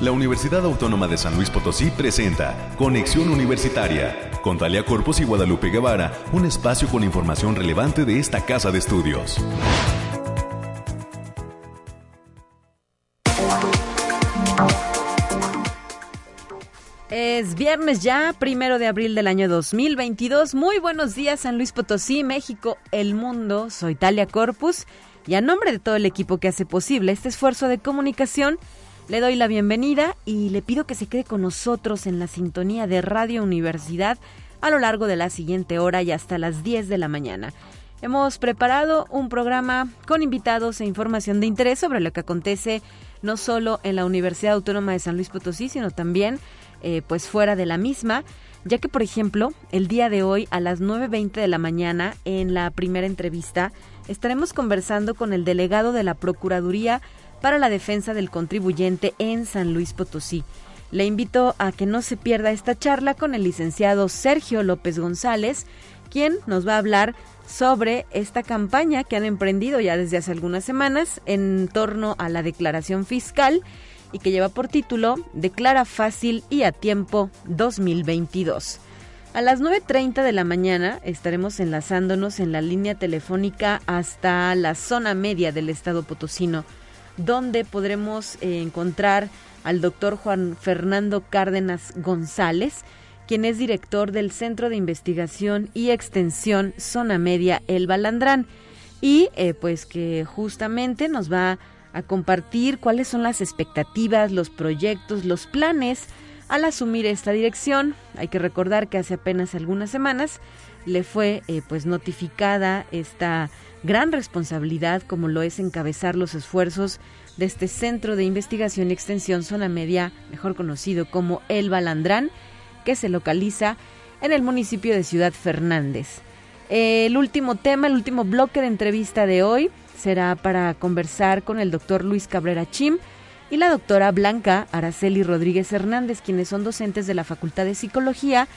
La Universidad Autónoma de San Luis Potosí presenta Conexión Universitaria con Talia Corpus y Guadalupe Guevara, un espacio con información relevante de esta casa de estudios. Es viernes ya, primero de abril del año 2022. Muy buenos días, San Luis Potosí, México, el mundo. Soy Talia Corpus y a nombre de todo el equipo que hace posible este esfuerzo de comunicación, le doy la bienvenida y le pido que se quede con nosotros en la sintonía de Radio Universidad a lo largo de la siguiente hora y hasta las 10 de la mañana. Hemos preparado un programa con invitados e información de interés sobre lo que acontece no solo en la Universidad Autónoma de San Luis Potosí, sino también eh, pues fuera de la misma, ya que por ejemplo el día de hoy a las 9.20 de la mañana en la primera entrevista estaremos conversando con el delegado de la Procuraduría para la Defensa del Contribuyente en San Luis Potosí. Le invito a que no se pierda esta charla con el licenciado Sergio López González, quien nos va a hablar sobre esta campaña que han emprendido ya desde hace algunas semanas en torno a la declaración fiscal y que lleva por título Declara fácil y a tiempo 2022. A las 9.30 de la mañana estaremos enlazándonos en la línea telefónica hasta la zona media del estado potosino, donde podremos eh, encontrar al doctor Juan Fernando Cárdenas González, quien es director del Centro de Investigación y Extensión Zona Media El Balandrán, y eh, pues que justamente nos va a compartir cuáles son las expectativas, los proyectos, los planes al asumir esta dirección. Hay que recordar que hace apenas algunas semanas le fue eh, pues notificada esta gran responsabilidad como lo es encabezar los esfuerzos de este Centro de Investigación y Extensión Zona Media, mejor conocido como El Balandrán, que se localiza en el municipio de Ciudad Fernández. El último tema, el último bloque de entrevista de hoy será para conversar con el doctor Luis Cabrera Chim y la doctora Blanca Araceli Rodríguez Hernández, quienes son docentes de la Facultad de Psicología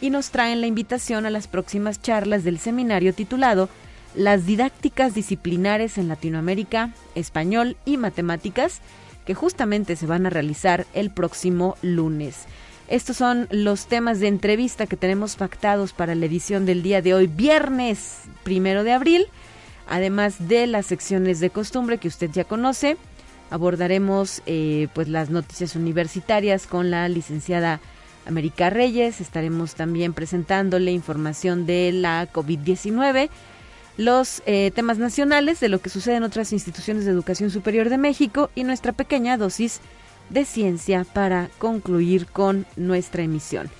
y nos traen la invitación a las próximas charlas del seminario titulado Las didácticas disciplinares en Latinoamérica, Español y Matemáticas, que justamente se van a realizar el próximo lunes. Estos son los temas de entrevista que tenemos pactados para la edición del día de hoy, viernes primero de abril además de las secciones de costumbre que usted ya conoce. Abordaremos eh, pues las noticias universitarias con la licenciada América Reyes. Estaremos también presentándole información de la COVID-19, los eh, temas nacionales de lo que sucede en otras instituciones de educación superior de México y nuestra pequeña dosis de ciencia para concluir con nuestra emisión.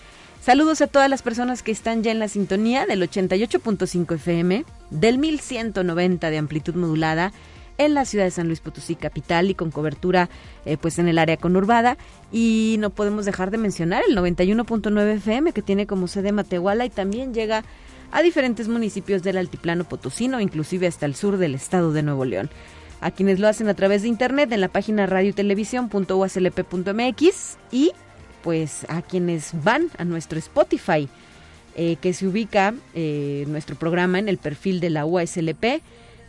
Saludos a todas las personas que están ya en la sintonía del 88.5 FM, del 1190 de amplitud modulada en la ciudad de San Luis Potosí capital y con cobertura eh, pues en el área conurbada y no podemos dejar de mencionar el 91.9 FM que tiene como sede Matehuala y también llega a diferentes municipios del altiplano potosino, inclusive hasta el sur del estado de Nuevo León. A quienes lo hacen a través de internet en la página radiotelevisión.uslp.mx y pues a quienes van a nuestro Spotify, eh, que se ubica eh, nuestro programa en el perfil de la UASLP,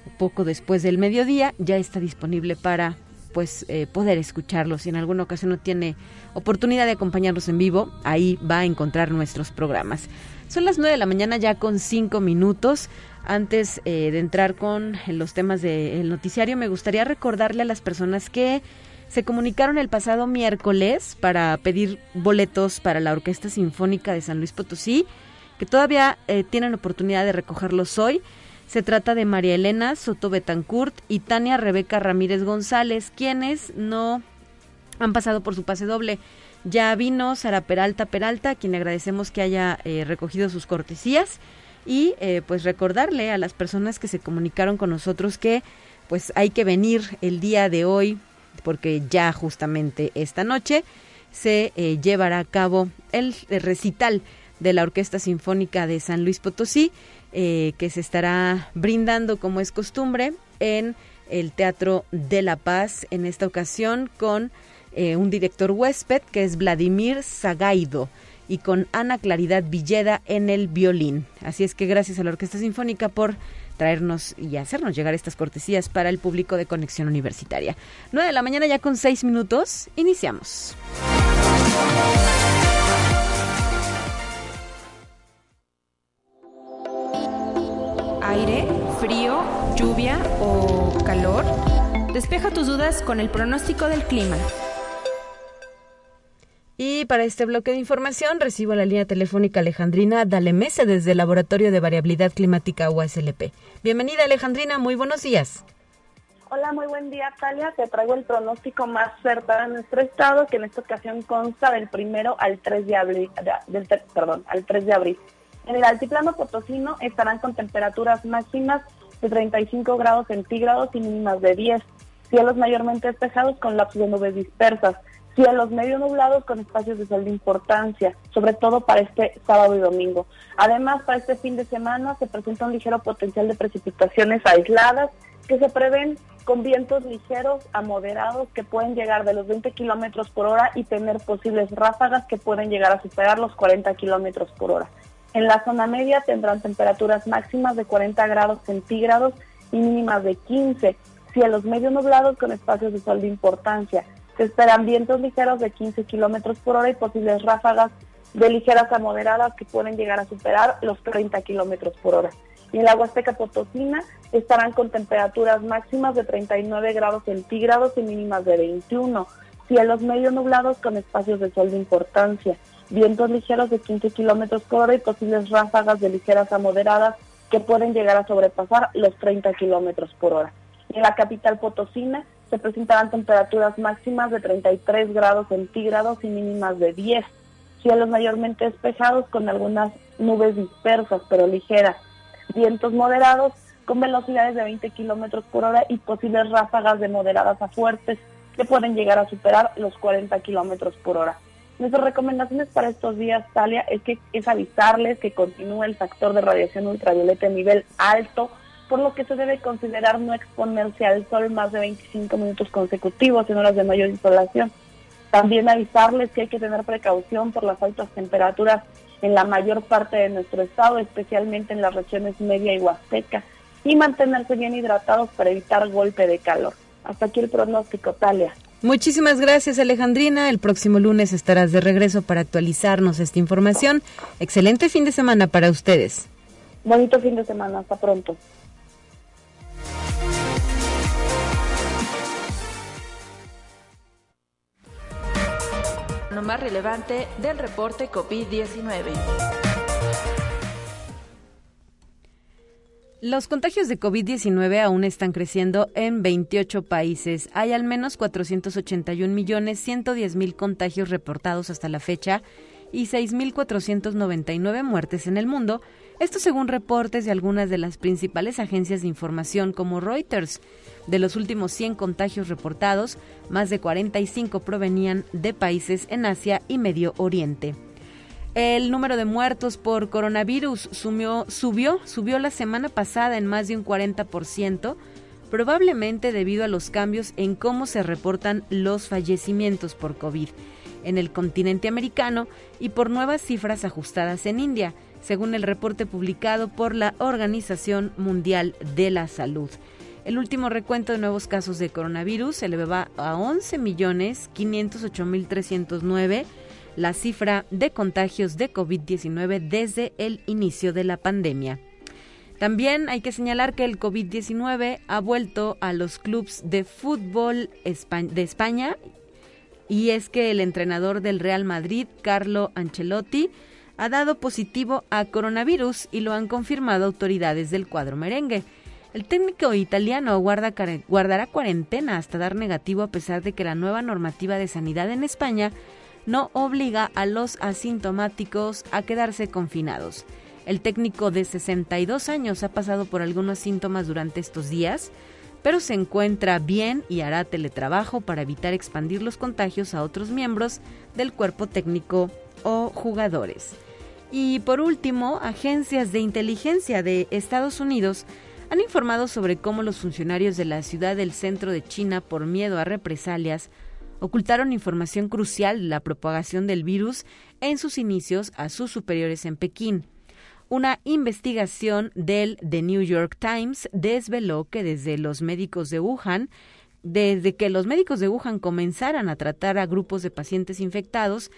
poco después del mediodía, ya está disponible para pues eh, poder escucharlo. Si en alguna ocasión no tiene oportunidad de acompañarnos en vivo, ahí va a encontrar nuestros programas. Son las 9 de la mañana ya con 5 minutos. Antes de entrar con los temas del noticiario, me gustaría recordarle a las personas que se comunicaron el pasado miércoles para pedir boletos para la Orquesta Sinfónica de San Luis Potosí, que todavía eh, tienen oportunidad de recogerlos hoy. Se trata de María Elena Soto Betancourt y Tania Rebeca Ramírez González, quienes no han pasado por su pase doble. Ya vino Sara Peralta Peralta, a quien agradecemos que haya eh, recogido sus cortesías y eh, pues recordarle a las personas que se comunicaron con nosotros que pues hay que venir el día de hoy porque ya justamente esta noche se eh, llevará a cabo el, recital de la Orquesta Sinfónica de San Luis Potosí, eh, que se estará brindando como es costumbre en el Teatro de la Paz, en esta ocasión con eh, un director huésped que es Vladimir Zagaido y con Ana Claridad Villeda en el violín. Así es que gracias a la Orquesta Sinfónica por traernos y hacernos llegar estas cortesías para el público de Conexión Universitaria. 9 de la mañana ya con 6 minutos, iniciamos. Aire, frío, lluvia o calor. Despeja tus dudas con el pronóstico del clima. Y para este bloque de información recibo la línea telefónica Alejandrina Dalemese desde el Laboratorio de Variabilidad Climática UASLP. Bienvenida Alejandrina, muy buenos días. Hola, muy buen día, Talia. Te traigo el pronóstico más cercano de nuestro estado, que en esta ocasión consta del primero al 3 de abril, del, perdón, al 3 de abril. En el altiplano potosino estarán con temperaturas máximas de 35 grados centígrados y mínimas de 10. Cielos mayormente despejados con lapsos de nubes dispersas cielos medio nublados con espacios de sol de importancia, sobre todo para este sábado y domingo. Además, para este fin de semana se presenta un ligero potencial de precipitaciones aisladas que se prevén con vientos ligeros a moderados que pueden llegar de los 20 kilómetros por hora y tener posibles ráfagas que pueden llegar a superar los 40 kilómetros por hora. En la zona media tendrán temperaturas máximas de 40 grados centígrados y mínimas de 15, cielos medio nublados con espacios de sol de importancia. Se esperan vientos ligeros de 15 kilómetros por hora y posibles ráfagas de ligeras a moderadas que pueden llegar a superar los 30 kilómetros por hora. Y en la Huasteca Potosina estarán con temperaturas máximas de 39 grados centígrados y mínimas de 21. Cielos medio nublados con espacios de sol de importancia. Vientos ligeros de 15 kilómetros por hora y posibles ráfagas de ligeras a moderadas que pueden llegar a sobrepasar los 30 kilómetros por hora. En la capital Potosina se presentarán temperaturas máximas de 33 grados centígrados y mínimas de 10. Cielos mayormente despejados con algunas nubes dispersas pero ligeras. Vientos moderados con velocidades de 20 kilómetros por hora y posibles ráfagas de moderadas a fuertes que pueden llegar a superar los 40 kilómetros por hora. Nuestras recomendaciones para estos días, Talia, es que es avisarles que continúa el factor de radiación ultravioleta a nivel alto por lo que se debe considerar no exponerse al sol más de 25 minutos consecutivos en horas de mayor insolación. También avisarles que hay que tener precaución por las altas temperaturas en la mayor parte de nuestro estado, especialmente en las regiones media y huasteca, y mantenerse bien hidratados para evitar golpe de calor. Hasta aquí el pronóstico, Talia. Muchísimas gracias, Alejandrina. El próximo lunes estarás de regreso para actualizarnos esta información. Excelente fin de semana para ustedes. Bonito fin de semana. Hasta pronto. más relevante del reporte COVID-19. Los contagios de COVID-19 aún están creciendo en 28 países. Hay al menos 481 millones 110 mil contagios reportados hasta la fecha y 6.499 muertes en el mundo, esto según reportes de algunas de las principales agencias de información como Reuters. De los últimos 100 contagios reportados, más de 45 provenían de países en Asia y Medio Oriente. El número de muertos por coronavirus subió, subió, subió la semana pasada en más de un 40%, probablemente debido a los cambios en cómo se reportan los fallecimientos por COVID en el continente americano y por nuevas cifras ajustadas en India, según el reporte publicado por la Organización Mundial de la Salud. El último recuento de nuevos casos de coronavirus se elevaba a 11.508.309, la cifra de contagios de COVID-19 desde el inicio de la pandemia. También hay que señalar que el COVID-19 ha vuelto a los clubes de fútbol de España y es que el entrenador del Real Madrid, Carlo Ancelotti, ha dado positivo a coronavirus y lo han confirmado autoridades del cuadro merengue. El técnico italiano guardará cuarentena hasta dar negativo a pesar de que la nueva normativa de sanidad en España no obliga a los asintomáticos a quedarse confinados. El técnico de 62 años ha pasado por algunos síntomas durante estos días, pero se encuentra bien y hará teletrabajo para evitar expandir los contagios a otros miembros del cuerpo técnico o jugadores. Y por último, agencias de inteligencia de Estados Unidos han informado sobre cómo los funcionarios de la ciudad del centro de China, por miedo a represalias, ocultaron información crucial de la propagación del virus en sus inicios a sus superiores en Pekín. Una investigación del The New York Times desveló que desde los médicos de Wuhan, desde que los médicos de Wuhan comenzaran a tratar a grupos de pacientes infectados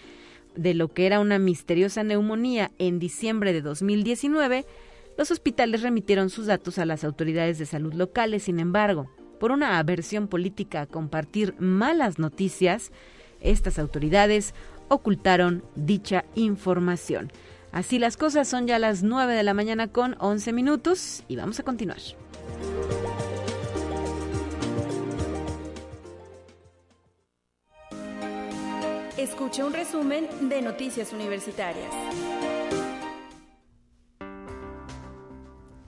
de lo que era una misteriosa neumonía en diciembre de 2019, los hospitales remitieron sus datos a las autoridades de salud locales. Sin embargo, por una aversión política a compartir malas noticias, estas autoridades ocultaron dicha información. Así las cosas son ya las 9 de la mañana con 11 minutos y vamos a continuar. Escucha un resumen de Noticias Universitarias.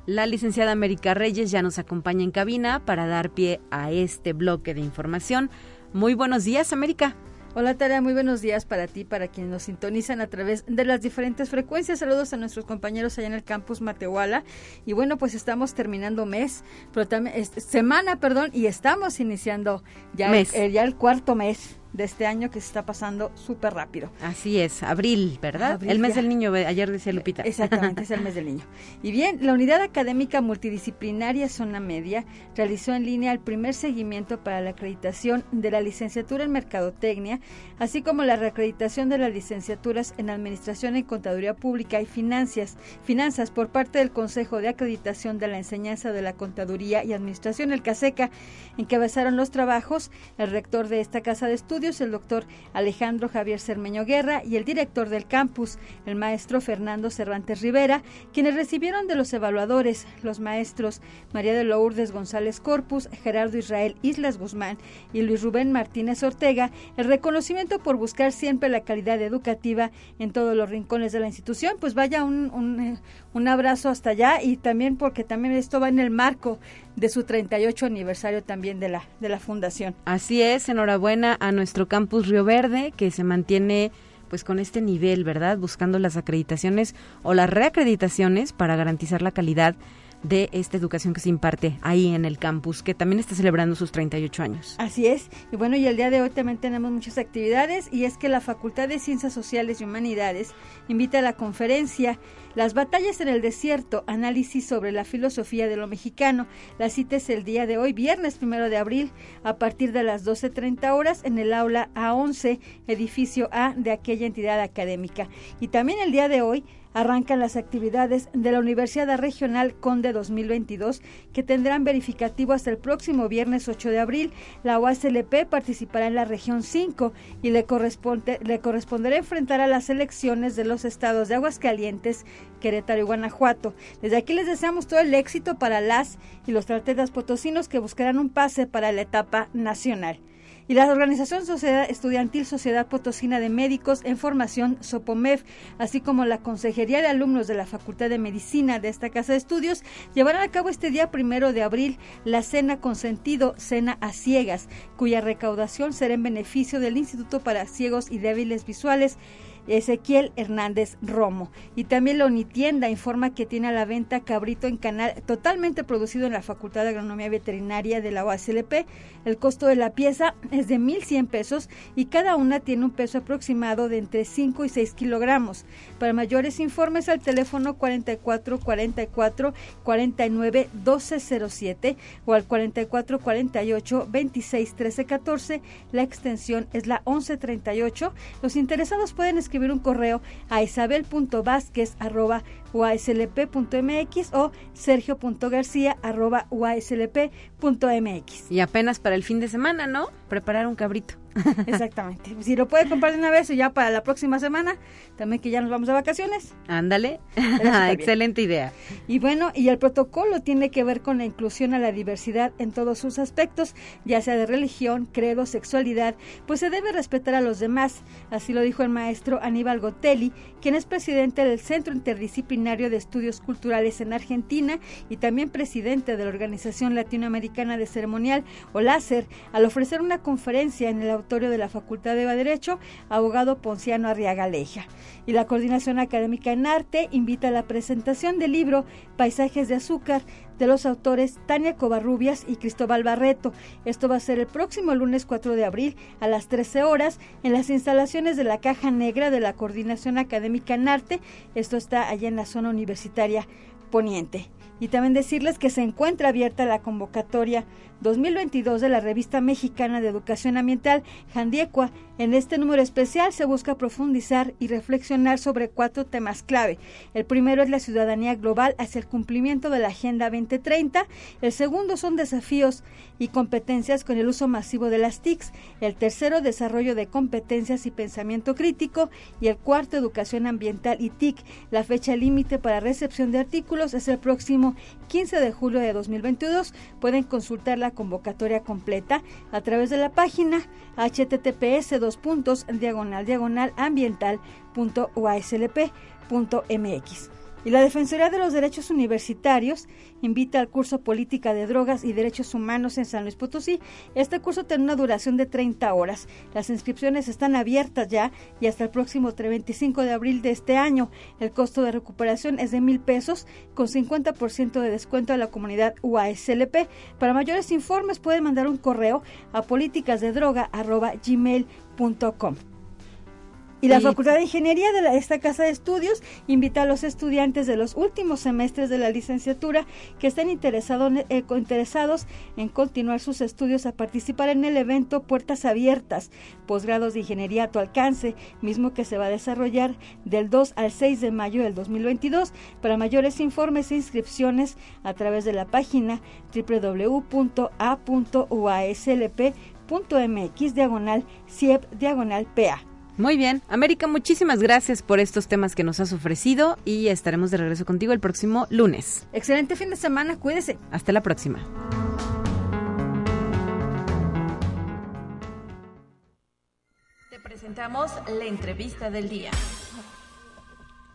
La licenciada América Reyes ya nos acompaña en cabina para dar pie a este bloque de información. Muy buenos días, América. Hola Tara, muy buenos días para ti, para quienes nos sintonizan a través de las diferentes frecuencias. Saludos a nuestros compañeros allá en el campus Matehuala. Y bueno, pues estamos terminando mes, pero también, semana, perdón, y estamos iniciando ya, El, ya el cuarto mes de este año que se está pasando súper rápido. Así es, abril, ¿verdad? el mes del niño, ayer decía Lupita. Exactamente, es el mes del niño. Y bien, la Unidad Académica Multidisciplinaria Zona Media realizó en línea el primer seguimiento para la acreditación de la licenciatura en Mercadotecnia, así como la reacreditación de las licenciaturas en Administración en Contaduría Pública y Finanzas, Finanzas por parte del Consejo de Acreditación de la Enseñanza de la Contaduría y Administración, el CASECA, en que basaron los trabajos el rector de esta casa de estudios el doctor Alejandro Javier Cermeño Guerra, y el director del campus, el maestro Fernando Cervantes Rivera, quienes recibieron de los evaluadores, los maestros María de Lourdes González Corpus, Gerardo Israel Islas Guzmán y Luis Rubén Martínez Ortega, el reconocimiento por buscar siempre la calidad educativa en todos los rincones de la institución. Pues vaya un, un, eh, un abrazo hasta allá y también porque también esto va en el marco de su 38 aniversario también de la, de la fundación. Así es, enhorabuena a nuestro campus Río Verde que se mantiene pues con este nivel, ¿verdad? Buscando las acreditaciones o las reacreditaciones para garantizar la calidad de esta educación que se imparte ahí en el campus, que también está celebrando sus 38 años. Así es. Y bueno, y el día de hoy también tenemos muchas actividades y es que la Facultad de Ciencias Sociales y Humanidades invita a la conferencia Las batallas en el desierto, análisis sobre la filosofía de lo mexicano. La cita es el día de hoy, viernes primero de abril, a partir de las 12.30 horas en el aula A11, edificio A de aquella entidad académica. Y también el día de hoy arrancan las actividades de la Universidad Regional Conde 2022 que tendrán verificativo hasta el próximo viernes 8 de abril. La UASLP participará en la región 5 y le, corresponde, le corresponderá enfrentar a las elecciones de los estados de Aguascalientes, Querétaro y Guanajuato. Desde aquí les deseamos todo el éxito para las y los tratetas potosinos que buscarán un pase para la etapa nacional y la Organización Sociedad Estudiantil Sociedad Potosina de Médicos en Formación SOPOMEF, así como la Consejería de Alumnos de la Facultad de Medicina de esta Casa de Estudios, llevarán a cabo este día primero de abril la cena con sentido Cena a Ciegas, cuya recaudación será en beneficio del Instituto para Ciegos y Débiles Visuales Ezequiel Hernández Romo. Y también la Unitienda informa que tiene a la venta cabrito en canal totalmente producido en la Facultad de Agronomía Veterinaria de la UASLP. El costo de la pieza es de 1.100 pesos y cada una tiene un peso aproximado de entre 5 y 6 kilogramos. Para mayores informes al teléfono 44 44 49 1207 o al 44 48 26 13 14. La extensión es la 1138. Los interesados pueden escribir un correo a isabel.vázquez.uaslp.mx o sergio.garcía.uaslp.mx. Y apenas para el fin de semana, ¿no? Preparar un cabrito. Exactamente. Si lo puede comprar de una vez y ya para la próxima semana, también que ya nos vamos de vacaciones. Ándale. Excelente idea. Y bueno, y el protocolo tiene que ver con la inclusión a la diversidad en todos sus aspectos, ya sea de religión, credo, sexualidad, pues se debe respetar a los demás. Así lo dijo el maestro Aníbal Gotelli, quien es presidente del Centro Interdisciplinario de Estudios Culturales en Argentina y también presidente de la Organización Latinoamericana de Ceremonial o LACER, al ofrecer una conferencia en el de la Facultad de Derecho, abogado Ponciano Arriagaleja. Y la Coordinación Académica en Arte invita a la presentación del libro Paisajes de Azúcar de los autores Tania Covarrubias y Cristóbal Barreto. Esto va a ser el próximo lunes 4 de abril a las 13 horas en las instalaciones de la Caja Negra de la Coordinación Académica en Arte. Esto está allá en la zona universitaria poniente. Y también decirles que se encuentra abierta la convocatoria 2022 de la Revista Mexicana de Educación Ambiental, Jandiecua. En este número especial se busca profundizar y reflexionar sobre cuatro temas clave. El primero es la ciudadanía global hacia el cumplimiento de la Agenda 2030. El segundo son desafíos y competencias con el uso masivo de las TICs. El tercero, desarrollo de competencias y pensamiento crítico. Y el cuarto, educación ambiental y TIC. La fecha límite para recepción de artículos es el próximo 15 de julio de 2022. Pueden consultar la convocatoria completa a través de la página https puntos diagonal diagonal ambiental.uaslp.mx. Y la Defensoría de los Derechos Universitarios invita al curso Política de Drogas y Derechos Humanos en San Luis Potosí. Este curso tiene una duración de 30 horas. Las inscripciones están abiertas ya y hasta el próximo 25 de abril de este año. El costo de recuperación es de mil pesos con 50% de descuento a la comunidad UASLP. Para mayores informes pueden mandar un correo a políticasdedroga.gmail.com. Y la Facultad de Ingeniería de esta Casa de Estudios invita a los estudiantes de los últimos semestres de la licenciatura que estén interesado, eh, interesados en continuar sus estudios a participar en el evento Puertas Abiertas, posgrados de Ingeniería a tu alcance, mismo que se va a desarrollar del 2 al 6 de mayo del 2022. Para mayores informes e inscripciones a través de la página www.a.uaslp.mx diagonal CIEP diagonal PA. Muy bien. América, muchísimas gracias por estos temas que nos has ofrecido y estaremos de regreso contigo el próximo lunes. Excelente fin de semana, cuídese. Hasta la próxima. Te presentamos la entrevista del día.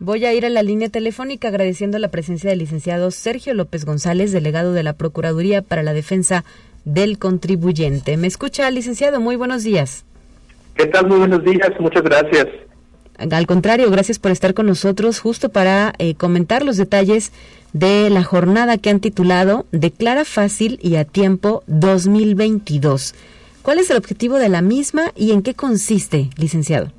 Voy a ir a la línea telefónica agradeciendo la presencia del licenciado Sergio López González, delegado de la Procuraduría para la Defensa del Contribuyente. ¿Me escucha, licenciado? Muy buenos días. ¿Qué tal? Muy buenos días, muchas gracias. Al contrario, gracias por estar con nosotros justo para eh, comentar los detalles de la jornada que han titulado Declara fácil y a tiempo 2022. ¿Cuál es el objetivo de la misma y en qué consiste, licenciado?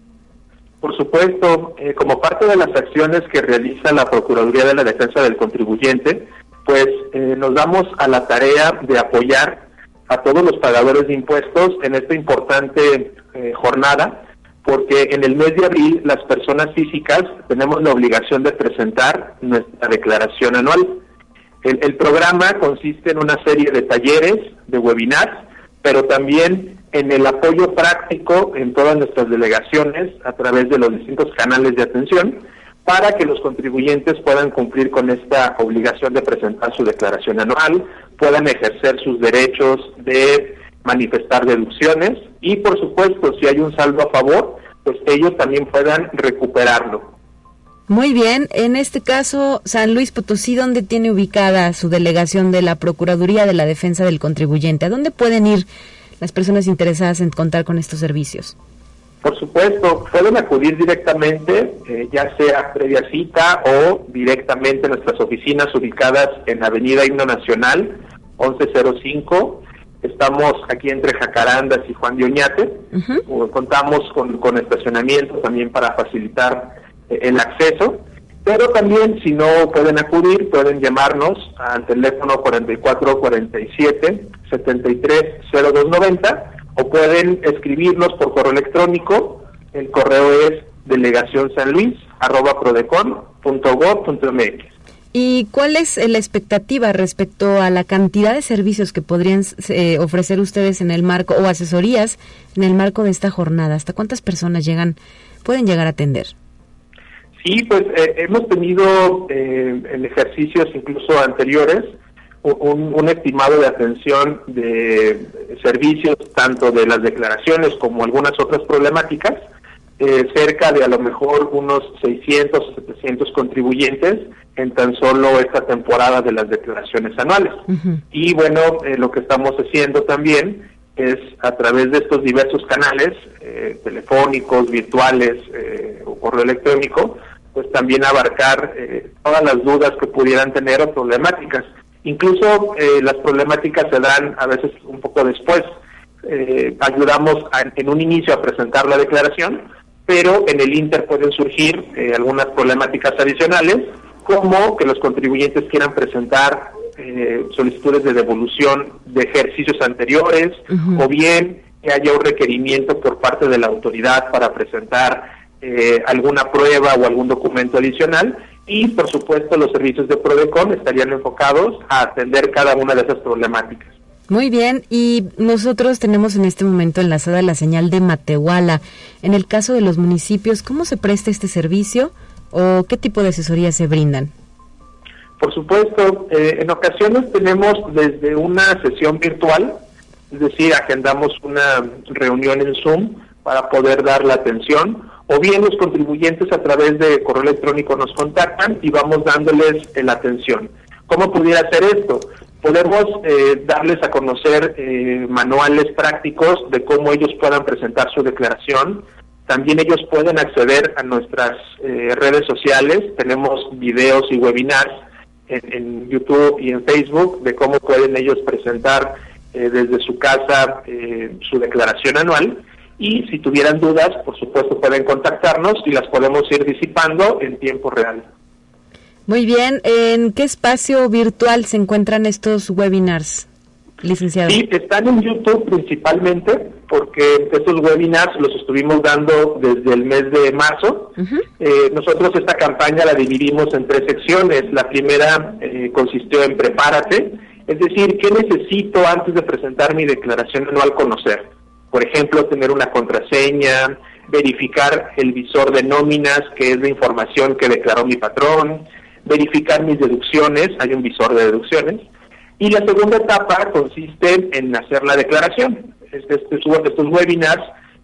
Por supuesto, eh, como parte de las acciones que realiza la Procuraduría de la Defensa del Contribuyente, pues eh, nos damos a la tarea de apoyar a todos los pagadores de impuestos en esta importante eh, jornada, porque en el mes de abril las personas físicas tenemos la obligación de presentar nuestra declaración anual. El, programa consiste en una serie de talleres, de webinars, pero también en el apoyo práctico en todas nuestras delegaciones a través de los distintos canales de atención para que los contribuyentes puedan cumplir con esta obligación de presentar su declaración anual, puedan ejercer sus derechos de manifestar deducciones y por supuesto si hay un saldo a favor, pues ellos también puedan recuperarlo. Muy bien, en este caso, San Luis Potosí, ¿dónde tiene ubicada su delegación de la Procuraduría de la Defensa del Contribuyente? ¿A dónde pueden ir las personas interesadas en contar con estos servicios? Por supuesto, pueden acudir directamente, eh, ya sea previa cita o directamente a nuestras oficinas ubicadas en Avenida Himno Nacional 1105 Estamos aquí entre Jacarandas y Juan de Oñate. Contamos con, estacionamiento también para facilitar eh, el acceso. Pero también, si no pueden acudir, pueden llamarnos al teléfono 4447-730290 o pueden escribirnos por correo electrónico. El correo es delegacionsanluis.prodecon.gov.mx. ¿Y cuál es la expectativa respecto a la cantidad de servicios que podrían eh, ofrecer ustedes en el marco o asesorías en el marco de esta jornada? ¿Hasta cuántas personas llegan pueden llegar a atender? Sí, pues eh, hemos tenido eh, en ejercicios incluso anteriores un, un, estimado de atención de servicios tanto de las declaraciones como algunas otras problemáticas, cerca de a lo mejor unos 600 o 700 contribuyentes en tan solo esta temporada de las declaraciones anuales. Y bueno, eh, lo que estamos haciendo también es a través de estos diversos canales, eh, telefónicos, virtuales eh, o correo electrónico, pues también abarcar eh, todas las dudas que pudieran tener o problemáticas. Incluso las problemáticas se dan a veces un poco después. ayudamos en un inicio a presentar la declaración, pero en el Inter pueden surgir algunas problemáticas adicionales, como que los contribuyentes quieran presentar eh, solicitudes de devolución de ejercicios anteriores o bien que haya un requerimiento por parte de la autoridad para presentar eh, alguna prueba o algún documento adicional y por supuesto los servicios de Prodecon estarían enfocados a atender cada una de esas problemáticas. Muy bien, y nosotros tenemos en este momento enlazada la señal de Matehuala. En el caso de los municipios, ¿cómo se presta este servicio o qué tipo de asesoría se brindan? Por supuesto, eh, en ocasiones tenemos desde una sesión virtual, es decir, agendamos una reunión en Zoom para poder dar la atención, o bien los contribuyentes a través de correo electrónico nos contactan y vamos dándoles la atención. ¿Cómo pudiera hacer esto? Podemos eh, darles a conocer eh, manuales prácticos de cómo ellos puedan presentar su declaración. También ellos pueden acceder a nuestras redes sociales. Tenemos videos y webinars en, YouTube y en Facebook de cómo pueden ellos presentar eh, desde su casa eh, su declaración anual. Y si tuvieran dudas, por supuesto, pueden contactarnos y las podemos ir disipando en tiempo real. Muy bien. ¿En qué espacio virtual se encuentran estos webinars? licenciado? Sí, están en YouTube principalmente, porque estos webinars los estuvimos dando desde el mes de marzo. Eh, nosotros esta campaña la dividimos en tres secciones. La primera eh, consistió en prepárate, es decir, ¿qué necesito antes de presentar mi declaración anual conocer? Por ejemplo, tener una contraseña, verificar el visor de nóminas, que es la información que declaró mi patrón, verificar mis deducciones, hay un visor de deducciones, y la segunda etapa consiste en hacer la declaración. Este, este estos webinars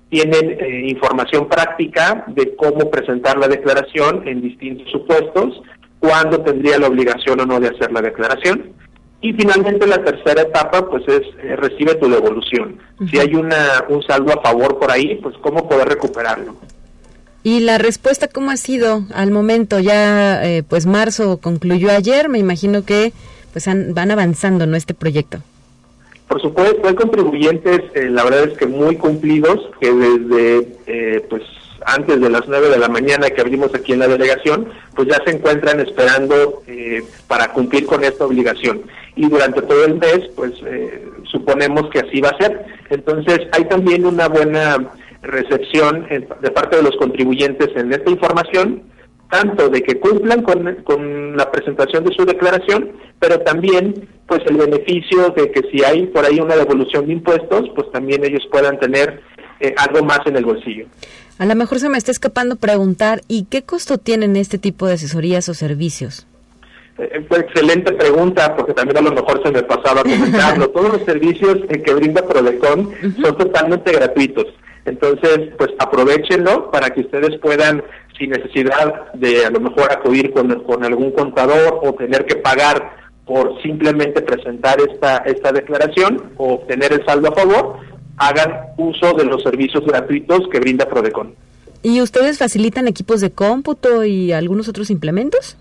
tienen eh, información práctica de cómo presentar la declaración en distintos supuestos, cuándo tendría la obligación o no de hacer la declaración. Y finalmente la tercera etapa pues es eh, recibe tu devolución. Si hay una, un saldo a favor por ahí, pues cómo poder recuperarlo. ¿Y la respuesta cómo ha sido al momento? Ya eh, pues marzo concluyó ayer, me imagino que pues van avanzando en este proyecto. Por supuesto, hay contribuyentes, eh, la verdad es que muy cumplidos, que desde eh, pues antes de las 9 de la mañana que abrimos aquí en la delegación, pues ya se encuentran esperando eh, para cumplir con esta obligación. Y durante todo el mes, pues suponemos que así va a ser. Entonces, hay también una buena recepción de parte de los contribuyentes en esta información tanto de que cumplan con, la presentación de su declaración, pero también pues el beneficio de que si hay por ahí una devolución de impuestos, pues también ellos puedan tener eh, algo más en el bolsillo. A lo mejor se me está escapando preguntar, ¿y qué costo tienen este tipo de asesorías o servicios? Eh, pues, excelente pregunta, porque también a lo mejor se me pasaba comentarlo. Todos los servicios que brinda Prodecon son totalmente gratuitos. Entonces, pues aprovechenlo para que ustedes puedan sin necesidad de a lo mejor acudir con, con algún contador o tener que pagar por simplemente presentar esta, esta declaración o obtener el saldo a favor, hagan uso de los servicios gratuitos que brinda Prodecon. ¿Y ustedes facilitan equipos de cómputo y algunos otros implementos?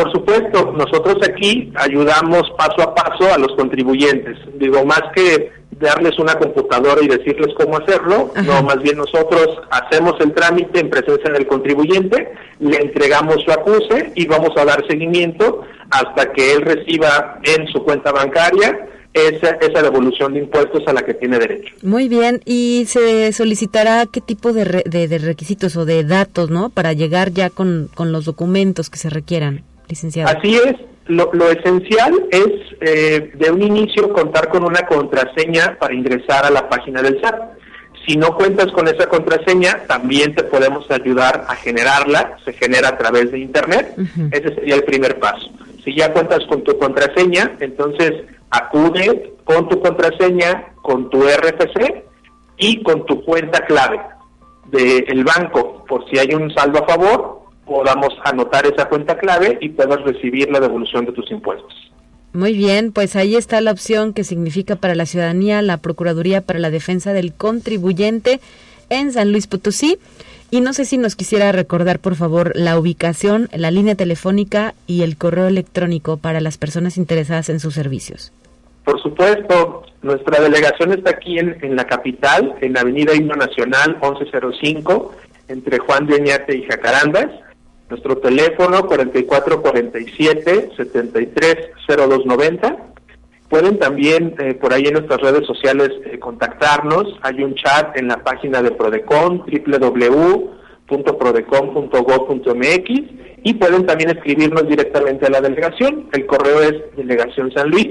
Por supuesto, nosotros aquí ayudamos paso a paso a los contribuyentes. Digo, más que darles una computadora y decirles cómo hacerlo, no, más bien nosotros hacemos el trámite en presencia del contribuyente, le entregamos su acuse y vamos a dar seguimiento hasta que él reciba en su cuenta bancaria esa, esa devolución de impuestos a la que tiene derecho. Muy bien, y se solicitará qué tipo de, de, requisitos o de datos, ¿no? Para llegar ya con, con los documentos que se requieran, licenciado. Así es, lo, esencial es eh, de un inicio contar con una contraseña para ingresar a la página del SAT. Si no cuentas con esa contraseña, también te podemos ayudar a generarla, se genera a través de Internet. Ese sería el primer paso. Si ya cuentas con tu contraseña, entonces acude con tu contraseña, con tu RFC y con tu cuenta clave del banco, por si hay un saldo a favor podamos anotar esa cuenta clave y puedas recibir la devolución de tus impuestos. Muy bien, pues ahí está la opción que significa para la ciudadanía la Procuraduría para la Defensa del Contribuyente en San Luis Potosí. Y no sé si nos quisiera recordar, por favor, la ubicación, la línea telefónica y el correo electrónico para las personas interesadas en sus servicios. Por supuesto, nuestra delegación está aquí en, la capital, en Avenida Himno Nacional 1105, entre Juan de Oñate y Jacarandas. Nuestro teléfono 4447-730290. Pueden también eh, por ahí en nuestras redes sociales eh, contactarnos. Hay un chat en la página de Prodecon, www.prodecon.gov.mx y pueden también escribirnos directamente a la delegación. El correo es delegación San Luis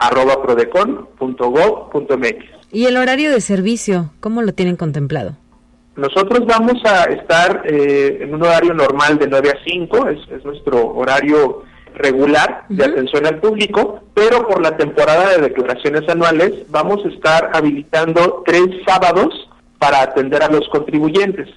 arroba prodecon.gov.mx. ¿Y el horario de servicio, cómo lo tienen contemplado? Nosotros vamos a estar eh, en un horario normal de 9 a 5, es, nuestro horario regular de atención al público, pero por la temporada de declaraciones anuales vamos a estar habilitando tres sábados para atender a los contribuyentes.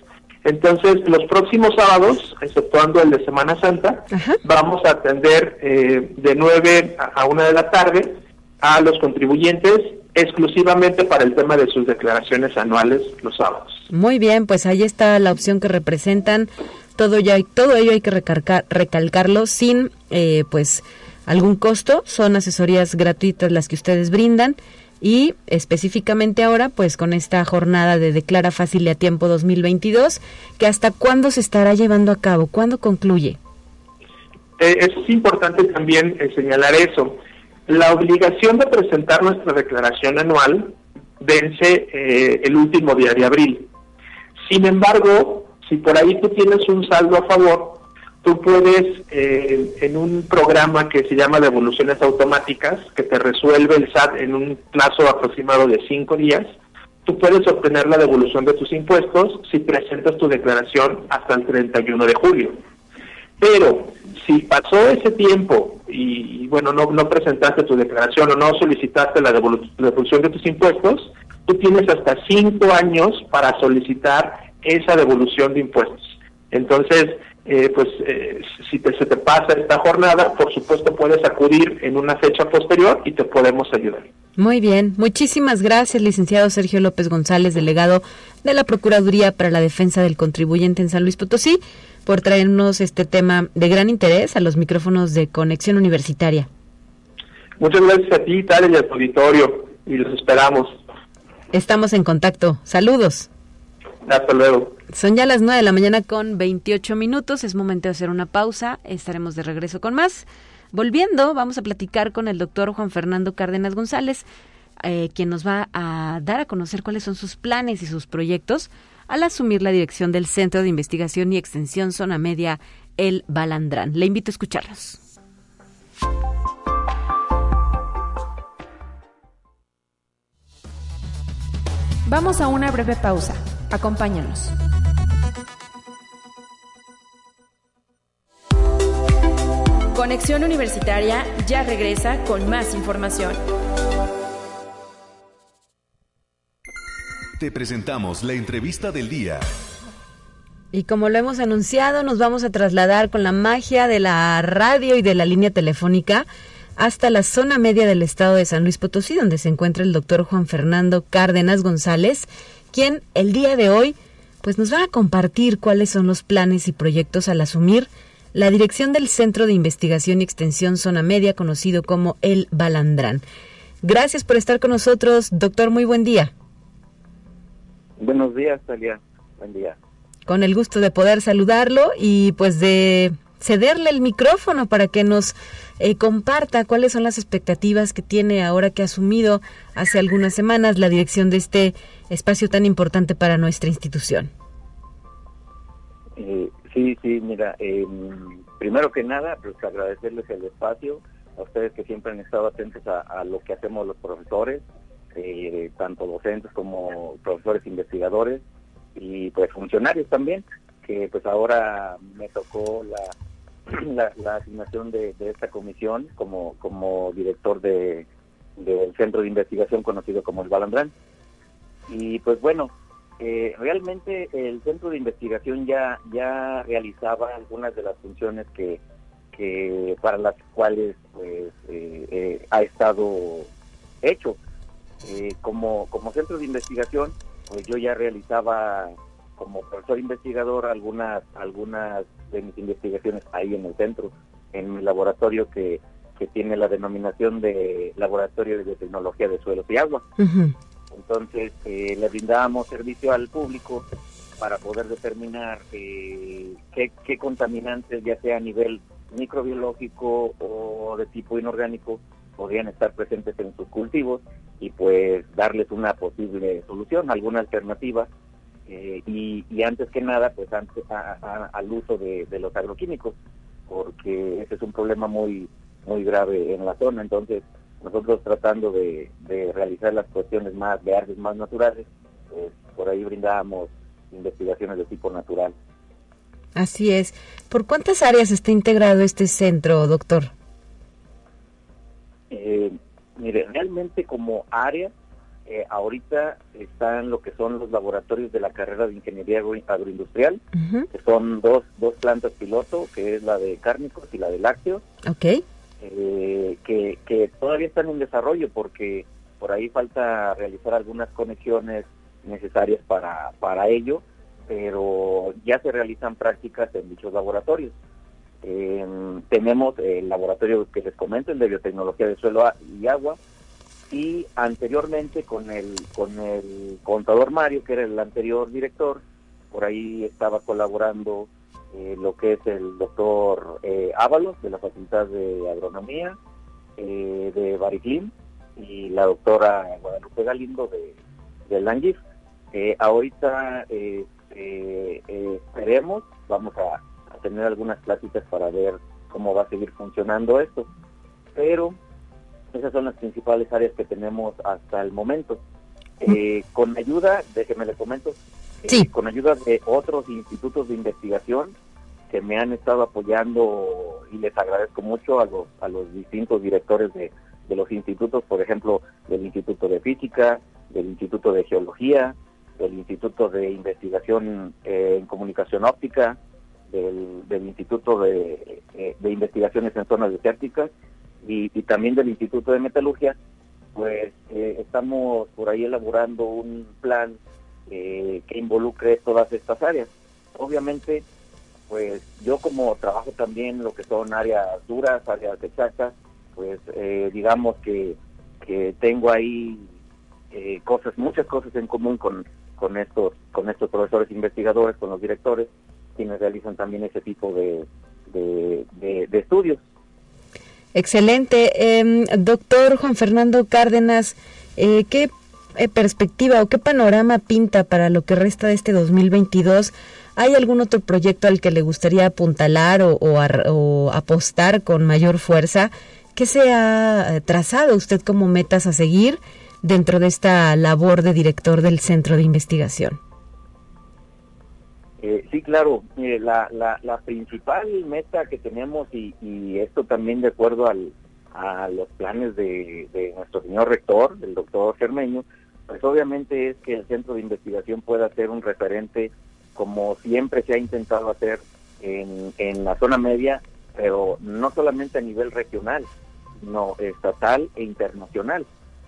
Entonces, los próximos sábados, exceptuando el de Semana Santa, vamos a atender eh, de 9 a 1 de la tarde a los contribuyentes exclusivamente para el tema de sus declaraciones anuales los sábados. Muy bien, pues ahí está la opción que representan. Todo ya todo ello hay que recalcar, recalcarlo sin eh, pues algún costo. Son asesorías gratuitas las que ustedes brindan y específicamente ahora pues con esta jornada de Declara Fácil y a Tiempo 2022 que hasta cuándo se estará llevando a cabo, cuándo concluye. Eh, es importante también eh, señalar eso. La obligación de presentar nuestra declaración anual vence eh, el último día de abril. Sin embargo, si por ahí tú tienes un saldo a favor, tú puedes, eh, en un programa que se llama devoluciones automáticas, que te resuelve el SAT en un plazo aproximado de cinco días, tú puedes obtener la devolución de tus impuestos si presentas tu declaración hasta el 31 de julio. Pero si pasó ese tiempo y, bueno, no, presentaste tu declaración o no solicitaste la devolución de tus impuestos, tú tienes hasta cinco años para solicitar esa devolución de impuestos. Entonces, eh, pues eh, si se te pasa esta jornada, por supuesto puedes acudir en una fecha posterior y te podemos ayudar. Muy bien, muchísimas gracias, licenciado Sergio López González, delegado de la Procuraduría para la Defensa del Contribuyente en San Luis Potosí por traernos este tema de gran interés a los micrófonos de Conexión Universitaria. Muchas gracias a ti, Tal, y a tu auditorio, y los esperamos. Estamos en contacto. Saludos. Hasta luego. Son ya las 9 de la mañana con 28 minutos. Es momento de hacer una pausa. Estaremos de regreso con más. Volviendo, vamos a platicar con el doctor Juan Fernando Cárdenas González, eh, quien nos va a dar a conocer cuáles son sus planes y sus proyectos al asumir la dirección del Centro de Investigación y Extensión Zona Media, el Balandrán. Le invito a escucharlos. Vamos a una breve pausa. Acompáñanos. Conexión Universitaria ya regresa con más información. Te presentamos la entrevista del día. Y como lo hemos anunciado, nos vamos a trasladar con la magia de la radio y de la línea telefónica hasta la zona media del estado de San Luis Potosí, donde se encuentra el doctor Juan Fernando Cárdenas González, quien el día de hoy pues nos va a compartir cuáles son los planes y proyectos al asumir la dirección del Centro de Investigación y Extensión Zona Media, conocido como el Balandrán. Gracias por estar con nosotros, doctor. Muy buen día. Buenos días, Talia. Buen día. Con el gusto de poder saludarlo y pues de cederle el micrófono para que nos eh, comparta cuáles son las expectativas que tiene ahora que ha asumido hace algunas semanas la dirección de este espacio tan importante para nuestra institución. Eh, sí, sí, mira, em, primero que nada, pues agradecerles el espacio, a ustedes que siempre han estado atentos a lo que hacemos los profesores, eh, tanto docentes como profesores investigadores y pues funcionarios también, que pues ahora me tocó la, la, asignación de, esta comisión como, como director de, del centro de investigación conocido como el Balandrán. Y pues bueno, eh, realmente el centro de investigación ya, ya realizaba algunas de las funciones que, que para las cuales pues ha estado hecho. Como, como centro de investigación, pues yo ya realizaba como profesor investigador algunas algunas de mis investigaciones ahí en el centro, en mi laboratorio que, que tiene la denominación de Laboratorio de Biotecnología de Suelos y Agua. Entonces, eh, le brindábamos servicio al público para poder determinar eh, qué, qué contaminantes, ya sea a nivel microbiológico o de tipo inorgánico, podrían estar presentes en sus cultivos y pues darles una posible solución, alguna alternativa eh, y, antes que nada pues antes al uso de, los agroquímicos porque ese es un problema muy muy grave en la zona. Entonces nosotros tratando de, realizar las cuestiones más verdes más naturales pues por ahí brindábamos investigaciones de tipo natural. Así es. Por cuántas áreas está integrado este centro doctor eh, mire realmente como área eh, ahorita están lo que son los laboratorios de la carrera de ingeniería agroindustrial, que son dos, dos plantas piloto, que es la de cárnicos y la de lácteos, okay. Eh, que, que todavía están en desarrollo porque por ahí falta realizar algunas conexiones necesarias para, para ello, pero ya se realizan prácticas en dichos laboratorios. Eh, tenemos el laboratorio que les comento, el de biotecnología de suelo y agua, y anteriormente con el con el contador Mario que era el anterior director por ahí estaba colaborando eh, lo que es el doctor eh, Ábalos de la Facultad de Agronomía eh, de Bariclín y la doctora Guadalupe Galindo de, de Langif. ahorita esperemos, vamos a, a tener algunas pláticas para ver cómo va a seguir funcionando esto, pero esas son las principales áreas que tenemos hasta el momento. Eh, con ayuda, déjeme le comento, eh, con ayuda de otros institutos de investigación que me han estado apoyando y les agradezco mucho a los, a los distintos directores de, de los institutos, por ejemplo, del Instituto de Física, del Instituto de Geología, del Instituto de Investigación eh, en Comunicación Óptica, del, Instituto de, de Investigaciones en Zonas Desérticas y, también del Instituto de Metalurgia, pues eh, estamos por ahí elaborando un plan eh, que involucre todas estas áreas. Obviamente, pues yo como trabajo también lo que son áreas duras, áreas exactas, pues eh, digamos que, que tengo ahí cosas, muchas cosas en común con, con estos, con estos profesores investigadores, con los directores, quienes realizan también ese tipo de, de estudios. Excelente. Em, doctor Juan Fernando Cárdenas, eh, ¿qué eh, perspectiva o qué panorama pinta para lo que resta de este 2022? ¿Hay algún otro proyecto al que le gustaría apuntalar o, apostar con mayor fuerza? ¿Qué se ha eh, trazado usted como metas a seguir dentro de esta labor de director del centro de investigación? Eh, sí, claro. la, la, principal meta que tenemos, y, esto también de acuerdo al, a los planes de, nuestro señor rector, el doctor Germeño, pues obviamente es que el centro de investigación pueda ser un referente como siempre se ha intentado hacer en, en la zona media, pero no solamente a nivel regional, sino estatal e internacional,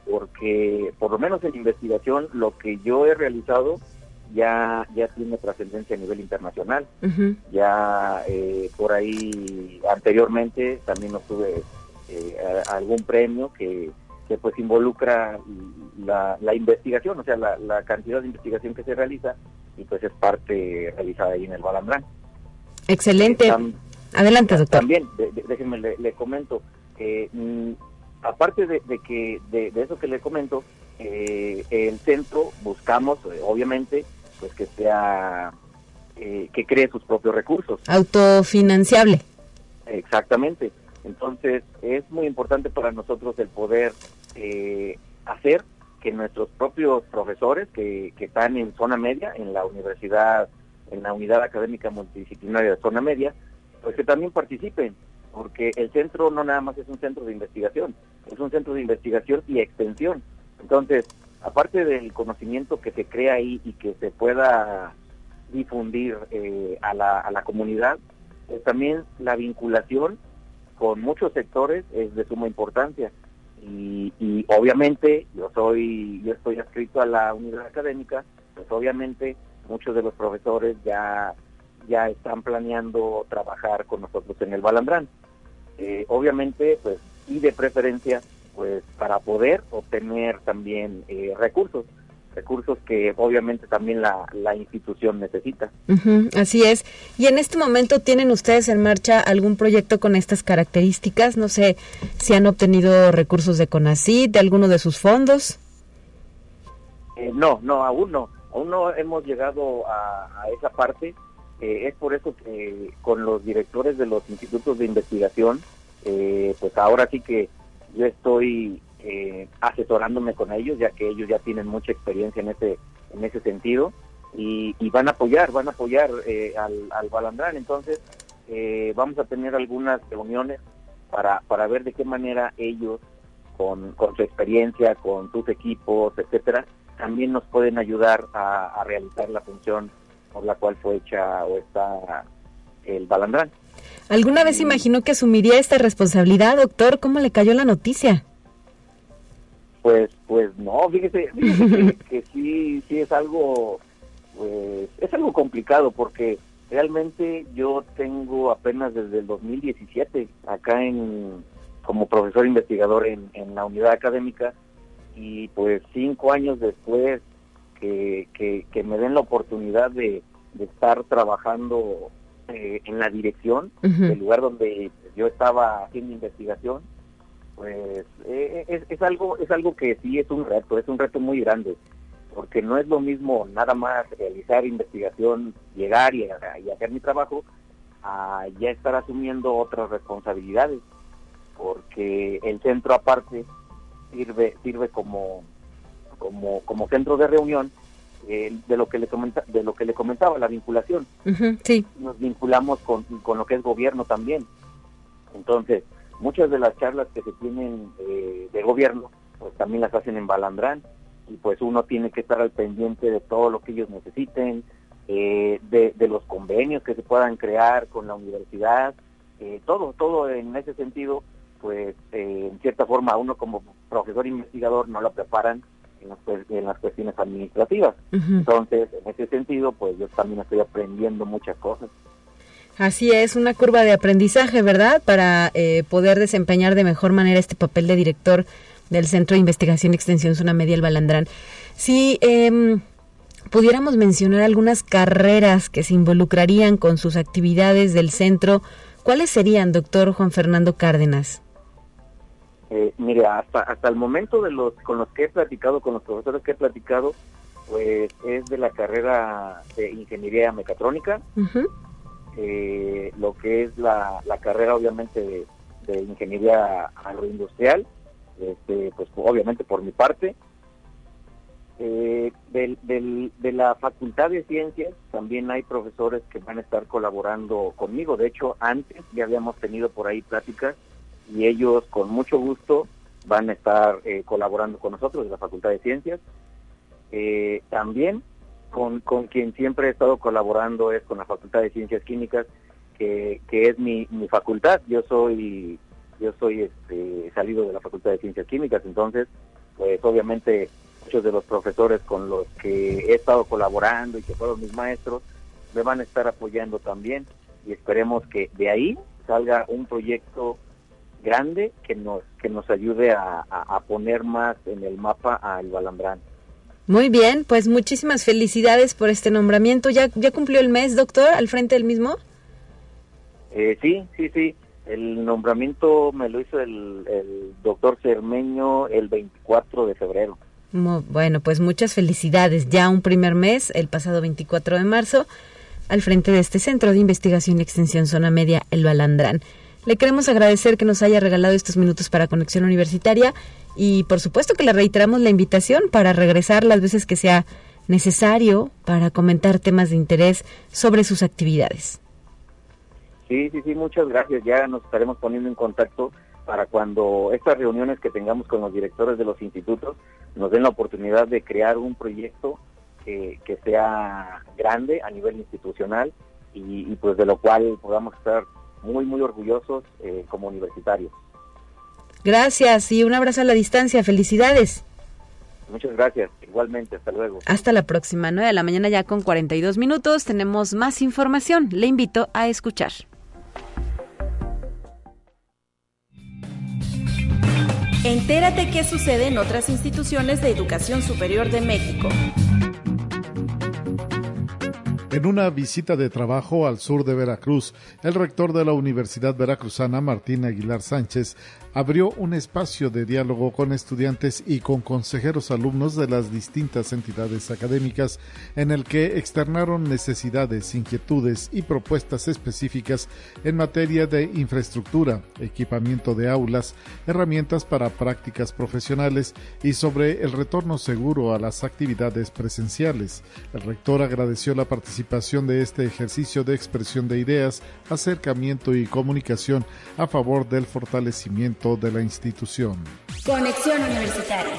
porque por lo menos en investigación lo que yo he realizado ya, ya tiene trascendencia a nivel internacional. Ya eh, por ahí anteriormente también obtuve eh, algún premio que, que pues involucra la, la investigación, o sea, la, la, cantidad de investigación que se realiza y pues es parte realizada ahí en el Balandrán. Excelente. Adelante, doctor. También, déjenme le, comento, que mm, aparte de, que de, eso que le comento, eh, el centro buscamos, obviamente, pues que sea eh, que cree sus propios recursos. Autofinanciable. Exactamente. Entonces es muy importante para nosotros el poder eh, hacer que nuestros propios profesores que, que están en zona media, en la universidad, en la unidad académica multidisciplinaria de zona media, pues que también participen, porque el centro no nada más es un centro de investigación, es un centro de investigación y extensión. Entonces, aparte del conocimiento que se crea ahí y que se pueda difundir eh, a, la, a la comunidad, también la vinculación con muchos sectores es de suma importancia. Y, y, obviamente yo soy yo estoy adscrito a la unidad académica pues obviamente muchos de los profesores ya ya están planeando trabajar con nosotros en el Balandrán eh, obviamente pues y de preferencia pues para poder obtener también eh, recursos recursos que obviamente también la, la institución necesita. así es. Y en este momento tienen ustedes en marcha algún proyecto con estas características. No sé si han obtenido recursos de CONACYT, de alguno de sus fondos. Eh, no, no, aún no. Aún no hemos llegado a, esa parte. Eh, es por eso que con los directores de los institutos de investigación, eh, pues ahora sí que yo estoy eh, asesorándome con ellos, ya que ellos ya tienen mucha experiencia en ese, en ese sentido, y, van a apoyar, van a apoyar eh, al, al Balandrán. Entonces, eh, vamos a tener algunas reuniones para, para ver de qué manera ellos, con, con su experiencia, con sus equipos, etcétera, también nos pueden ayudar a, realizar la función por la cual fue hecha o está el Balandrán. ¿Alguna vez imaginó que asumiría esta responsabilidad, doctor? ¿Cómo le cayó la noticia? Pues, pues no, fíjese, que, sí, sí es algo, pues, es algo complicado porque realmente yo tengo apenas desde el 2017 acá en como profesor investigador en, la unidad académica y pues cinco años después que, que, me den la oportunidad de, estar trabajando eh, en la dirección del lugar donde yo estaba haciendo investigación pues eh, es, algo es algo que sí es un reto, es un reto muy grande, porque no es lo mismo nada más realizar investigación, llegar y, hacer mi trabajo, a ya estar asumiendo otras responsabilidades, porque el centro aparte sirve sirve como como como centro de reunión eh, de lo que le comenta, de lo que le comentaba la vinculación. sí. Nos vinculamos con, con lo que es gobierno también. Entonces, muchas de las charlas que se tienen eh, de gobierno, pues también las hacen en Balandrán y pues uno tiene que estar al pendiente de todo lo que ellos necesiten, eh, de, los convenios que se puedan crear con la universidad, eh, todo, todo en ese sentido, pues en cierta forma uno como profesor investigador no lo preparan en las, en las cuestiones administrativas. Entonces, en ese sentido, pues yo también estoy aprendiendo muchas cosas. Así es, una curva de aprendizaje, ¿verdad? Para eh, poder desempeñar de mejor manera este papel de director del Centro de Investigación y Extensión Zona Media El Balandrán. Si em, pudiéramos mencionar algunas carreras que se involucrarían con sus actividades del centro, ¿cuáles serían, doctor Juan Fernando Cárdenas? Eh, mire, hasta, hasta el momento de los con los que he platicado, con los profesores que he platicado, pues es de la carrera de Ingeniería Mecatrónica, eh, lo que es la, carrera obviamente de, ingeniería agroindustrial, este, pues obviamente por mi parte. Eh, de la Facultad de Ciencias también hay profesores que van a estar colaborando conmigo. De hecho, antes ya habíamos tenido por ahí pláticas y ellos con mucho gusto van a estar eh, colaborando con nosotros de la Facultad de Ciencias. también con, con quien siempre he estado colaborando es con la Facultad de Ciencias Químicas, que, que es mi, mi facultad. Yo soy yo soy este, salido de la Facultad de Ciencias Químicas, entonces, pues obviamente muchos de los profesores con los que he estado colaborando y que fueron mis maestros, me van a estar apoyando también y esperemos que de ahí salga un proyecto grande que nos que nos ayude a, a, a poner más en el mapa al Balambrán. Muy bien, pues muchísimas felicidades por este nombramiento. ¿Ya, ya cumplió el mes, doctor, al frente del mismo? Eh, sí, sí, sí. El nombramiento me lo hizo el, doctor Cermeño el 24 de febrero. bueno, pues muchas felicidades. Ya un primer mes, el pasado 24 de marzo, al frente de este Centro de Investigación y Extensión Zona Media, el Balandrán. Le queremos agradecer que nos haya regalado estos minutos para Conexión Universitaria y por supuesto que le reiteramos la invitación para regresar las veces que sea necesario para comentar temas de interés sobre sus actividades. Sí, sí, sí, muchas gracias. Ya nos estaremos poniendo en contacto para cuando estas reuniones que tengamos con los directores de los institutos nos den la oportunidad de crear un proyecto que, sea grande a nivel institucional y, y pues de lo cual podamos estar muy, muy orgullosos eh, como universitarios. Gracias y un abrazo a la distancia. Felicidades. Muchas gracias. Igualmente, hasta luego. Hasta la próxima, 9 de la mañana ya con 42 minutos. Tenemos más información. Le invito a escuchar. Entérate qué sucede en otras instituciones de educación superior de México. En una visita de trabajo al sur de Veracruz, el rector de la Universidad Veracruzana, Martín Aguilar Sánchez, abrió un espacio de diálogo con estudiantes y con consejeros alumnos de las distintas entidades académicas en el que externaron necesidades, inquietudes y propuestas específicas en materia de infraestructura, equipamiento de aulas, herramientas para prácticas profesionales y sobre el retorno seguro a las actividades presenciales. El rector agradeció la participación de este ejercicio de expresión de ideas, acercamiento y comunicación a favor del fortalecimiento de la institución. Conexión Universitaria.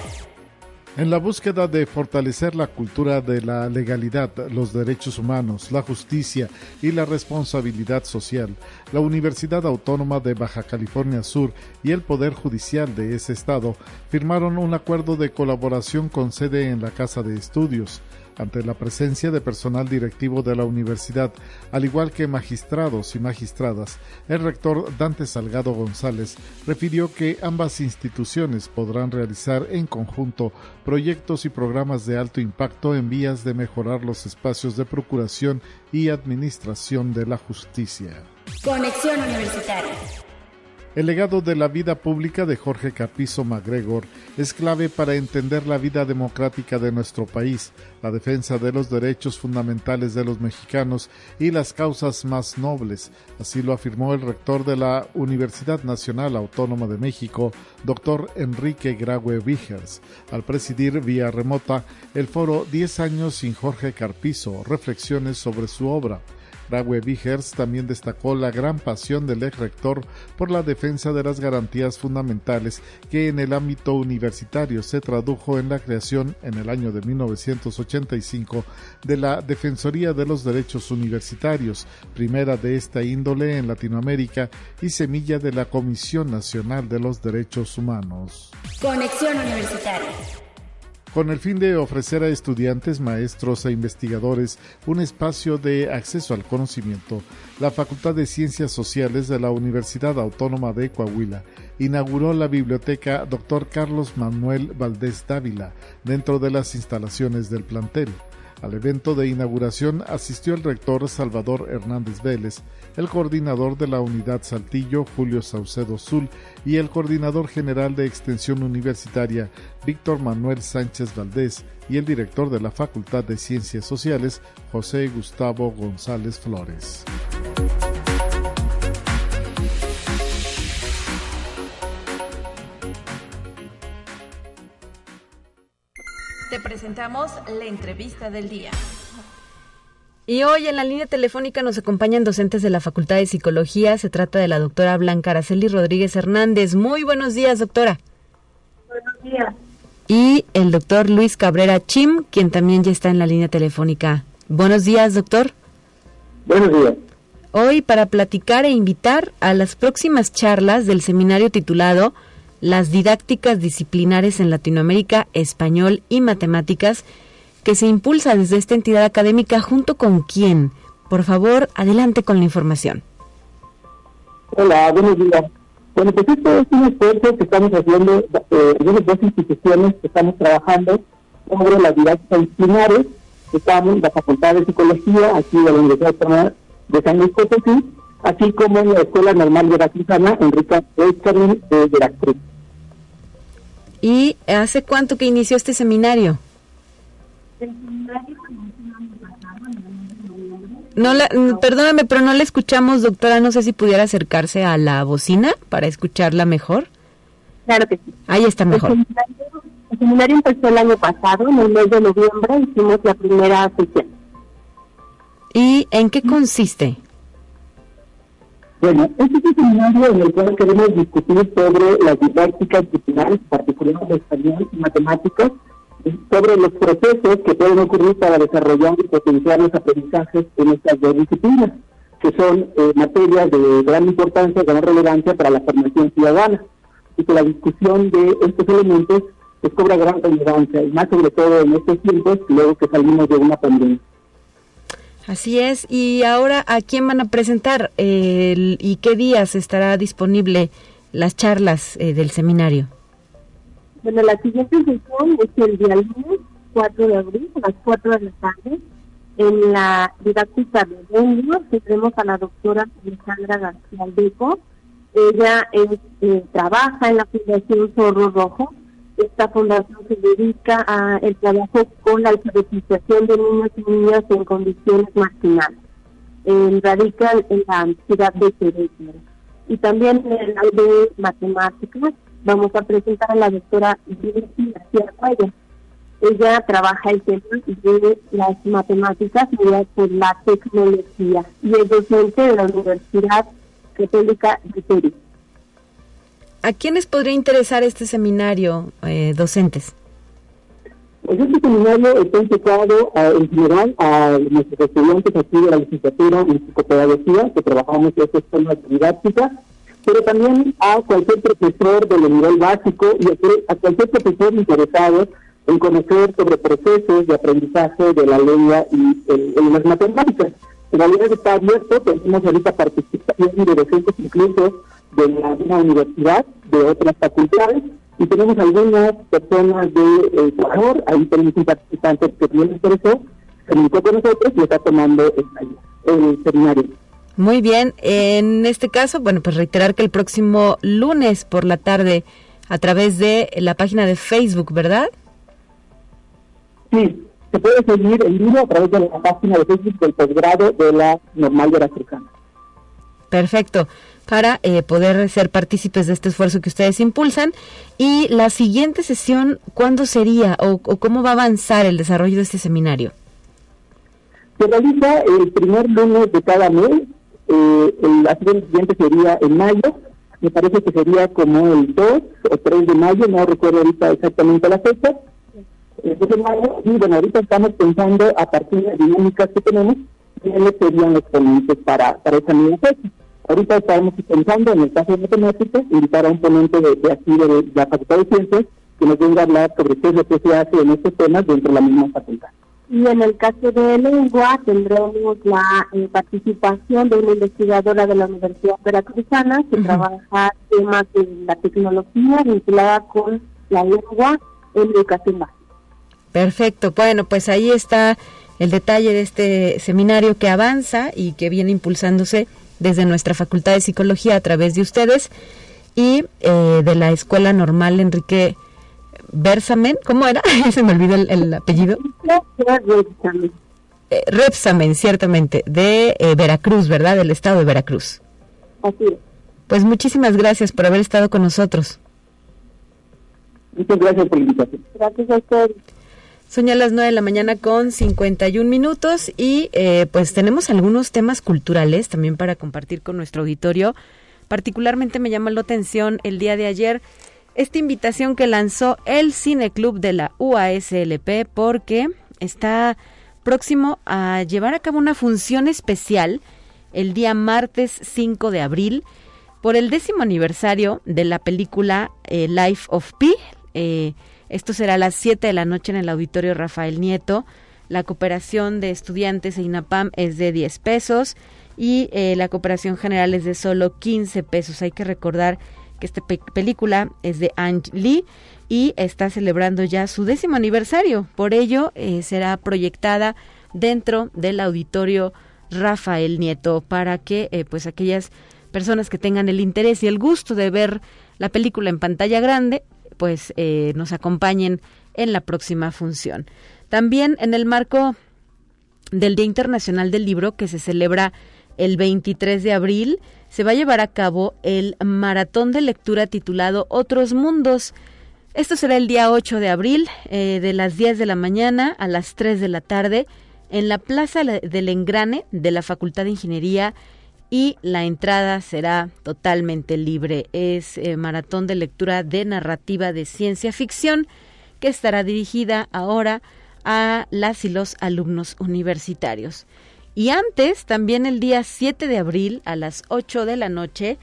En la búsqueda de fortalecer la cultura de la legalidad, los derechos humanos, la justicia y la responsabilidad social, la Universidad Autónoma de Baja California Sur y el Poder Judicial de ese estado firmaron un acuerdo de colaboración con sede en la Casa de Estudios ante la presencia de personal directivo de la universidad, al igual que magistrados y magistradas, el rector Dante Salgado González refirió que ambas instituciones podrán realizar en conjunto proyectos y programas de alto impacto en vías de mejorar los espacios de procuración y administración de la justicia. Conexión Universitaria. El legado de la vida pública de Jorge Capizo MacGregor es clave para entender la vida democrática de nuestro país, la defensa de los derechos fundamentales de los mexicanos y las causas más nobles. Así lo afirmó el rector de la Universidad Nacional Autónoma de México, doctor Enrique Graue Vigers, al presidir vía remota el foro 10 años sin Jorge Carpizo, reflexiones sobre su obra. Raúl Vigers también destacó la gran pasión del ex rector por la defensa de las garantías fundamentales que en el ámbito universitario se tradujo en la creación en el año de 1985 de la Defensoría de los Derechos Universitarios, primera de esta índole en Latinoamérica y semilla de la Comisión Nacional de los Derechos Humanos. Conexión Universitaria con el fin de ofrecer a estudiantes, maestros e investigadores un espacio de acceso al conocimiento, la Facultad de Ciencias Sociales de la Universidad Autónoma de Coahuila inauguró la biblioteca Dr. Carlos Manuel Valdés Dávila dentro de las instalaciones del plantel. Al evento de inauguración asistió el rector Salvador Hernández Vélez, el coordinador de la unidad Saltillo Julio Saucedo Zul y el coordinador general de Extensión Universitaria Víctor Manuel Sánchez Valdés y el director de la Facultad de Ciencias Sociales José Gustavo González Flores. Te presentamos la entrevista del día. Y hoy en la línea telefónica nos acompañan docentes de la Facultad de Psicología. Se trata de la doctora Blanca Araceli Rodríguez Hernández. Muy buenos días, doctora. Buenos días. Y el doctor Luis Cabrera Chim, quien también ya está en la línea telefónica. Buenos días, doctor. Buenos días. Hoy para platicar e invitar a las próximas charlas del seminario titulado las didácticas disciplinares en Latinoamérica, español y matemáticas, que se impulsa desde esta entidad académica junto con quién. Por favor, adelante con la información. Hola, buenos días. Bueno, pues esto es un esfuerzo que estamos haciendo eh, en dos instituciones que estamos trabajando sobre las didácticas disciplinares. Estamos en la Facultad de Psicología, aquí de la Universidad de San Luis Potosí, así como en la Escuela Normal Veracruzana Enrique Benjamin de Veracruz. ¿Y hace cuánto que inició este seminario? No la, perdóname, pero no la escuchamos, doctora. No sé si pudiera acercarse a la bocina para escucharla mejor. Claro que sí. Ahí está mejor. El seminario, el seminario empezó el año pasado, en el mes de noviembre, hicimos la primera sesión. ¿Y en qué consiste? Bueno, este es un seminario en el cual queremos discutir sobre las didácticas disciplinares, particularmente de español y matemáticas, sobre los procesos que pueden ocurrir para desarrollar y potenciar los aprendizajes en estas dos disciplinas. que son eh, materias de gran importancia, gran relevancia para la formación ciudadana, y que la discusión de estos elementos pues, cobra gran relevancia, y más sobre todo en estos tiempos, luego que salimos de una pandemia. Así es, y ahora ¿a quién van a presentar y qué días estará disponible las charlas eh, del seminario? Bueno, la siguiente sesión es el día lunes 4 de abril a las 4 de la tarde. En la didáctica de Benio tendremos a la doctora Alejandra García Aldeco. Ella eh, trabaja en la Fundación Zorro Rojo. Esta fundación se dedica al trabajo con la alfabetización de niños y niñas en condiciones marginales. Eh, radica en la ciudad de Querétaro. Y también en el área de matemáticas vamos a presentar a la doctora Virginia García Cuello. Ella trabaja el tema de las matemáticas y por la tecnología y es docente de la Universidad Católica de Perú. ¿A quiénes podría interesar este seminario, eh, docentes? Pues este seminario está enfocado en general a nuestros estudiantes aquí de la licenciatura en psicopedagogía, que trabajamos en estos temas didácticas, pero también a cualquier profesor del nivel básico y a cualquier profesor interesado en conocer sobre procesos de aprendizaje de la lengua y en, las matemáticas. En realidad está abierto, tenemos ahorita participación de docentes incluso de la misma universidad, de otras facultades, y tenemos algunas personas de Ecuador, ahí tenemos un participante que bien interesó, se comunicó con nosotros y está tomando el seminario. Muy bien, en este caso, bueno, pues reiterar que el próximo lunes por la tarde, a través de la página de Facebook, ¿verdad? Sí, se puede seguir el libro a través de la página de Facebook del posgrado de la normal de la Africana. Perfecto, para eh, poder ser partícipes de este esfuerzo que ustedes impulsan. Y la siguiente sesión, ¿cuándo sería o, cómo va a avanzar el desarrollo de este seminario? Se realiza el primer lunes de cada mes eh, accidente siguiente sería en mayo, me parece que sería como el 2 o 3 de mayo, no recuerdo ahorita exactamente la fecha. El 2 de mayo, y bueno, ahorita estamos pensando a partir de las dinámicas que tenemos, quiénes serían los ponentes para, para esa misma fecha. Ahorita estamos pensando, en el caso de matemáticas, invitar a un ponente de, de aquí de, la Facultad de Ciencias que nos venga a hablar sobre qué es lo que se hace en estos temas dentro de la misma facultad. Y en el caso de lengua tendremos la eh, participación de una investigadora de la Universidad Veracruzana que trabaja temas de la tecnología vinculada con la lengua en educación básica. Perfecto, bueno, pues ahí está el detalle de este seminario que avanza y que viene impulsándose desde nuestra Facultad de Psicología a través de ustedes y eh, de la Escuela Normal Enrique Bersamen, ¿cómo era? Se me olvidó el, apellido. Eh, Repsamen, ciertamente, de eh, Veracruz, ¿verdad? Del estado de Veracruz. Así es. Pues muchísimas gracias por haber estado con nosotros. Muchas gracias por la invitación. Gracias a usted. Son ya las 9 de la mañana con 51 minutos y eh, pues tenemos algunos temas culturales también para compartir con nuestro auditorio. Particularmente me llama la atención el día de ayer esta invitación que lanzó el Cine Club de la UASLP porque está próximo a llevar a cabo una función especial el día martes 5 de abril por el décimo aniversario de la película eh, Life of Pi. Eh, esto será a las 7 de la noche en el auditorio Rafael Nieto. La cooperación de estudiantes e INAPAM es de 10 pesos y eh, la cooperación general es de solo 15 pesos. Hay que recordar que esta película es de Ang Lee y está celebrando ya su décimo aniversario. Por ello, eh, será proyectada dentro del auditorio Rafael Nieto para que eh, pues aquellas personas que tengan el interés y el gusto de ver la película en pantalla grande pues eh, nos acompañen en la próxima función. También en el marco del Día Internacional del Libro que se celebra el 23 de abril, se va a llevar a cabo el maratón de lectura titulado Otros Mundos. Esto será el día 8 de abril, eh, de las 10 de la mañana a las 3 de la tarde, en la Plaza del Engrane de la Facultad de Ingeniería y la entrada será totalmente libre. Es eh, maratón de lectura de narrativa de ciencia ficción que estará dirigida ahora a las y los alumnos universitarios. Y antes, también el día 7 de abril a las 8 de la noche,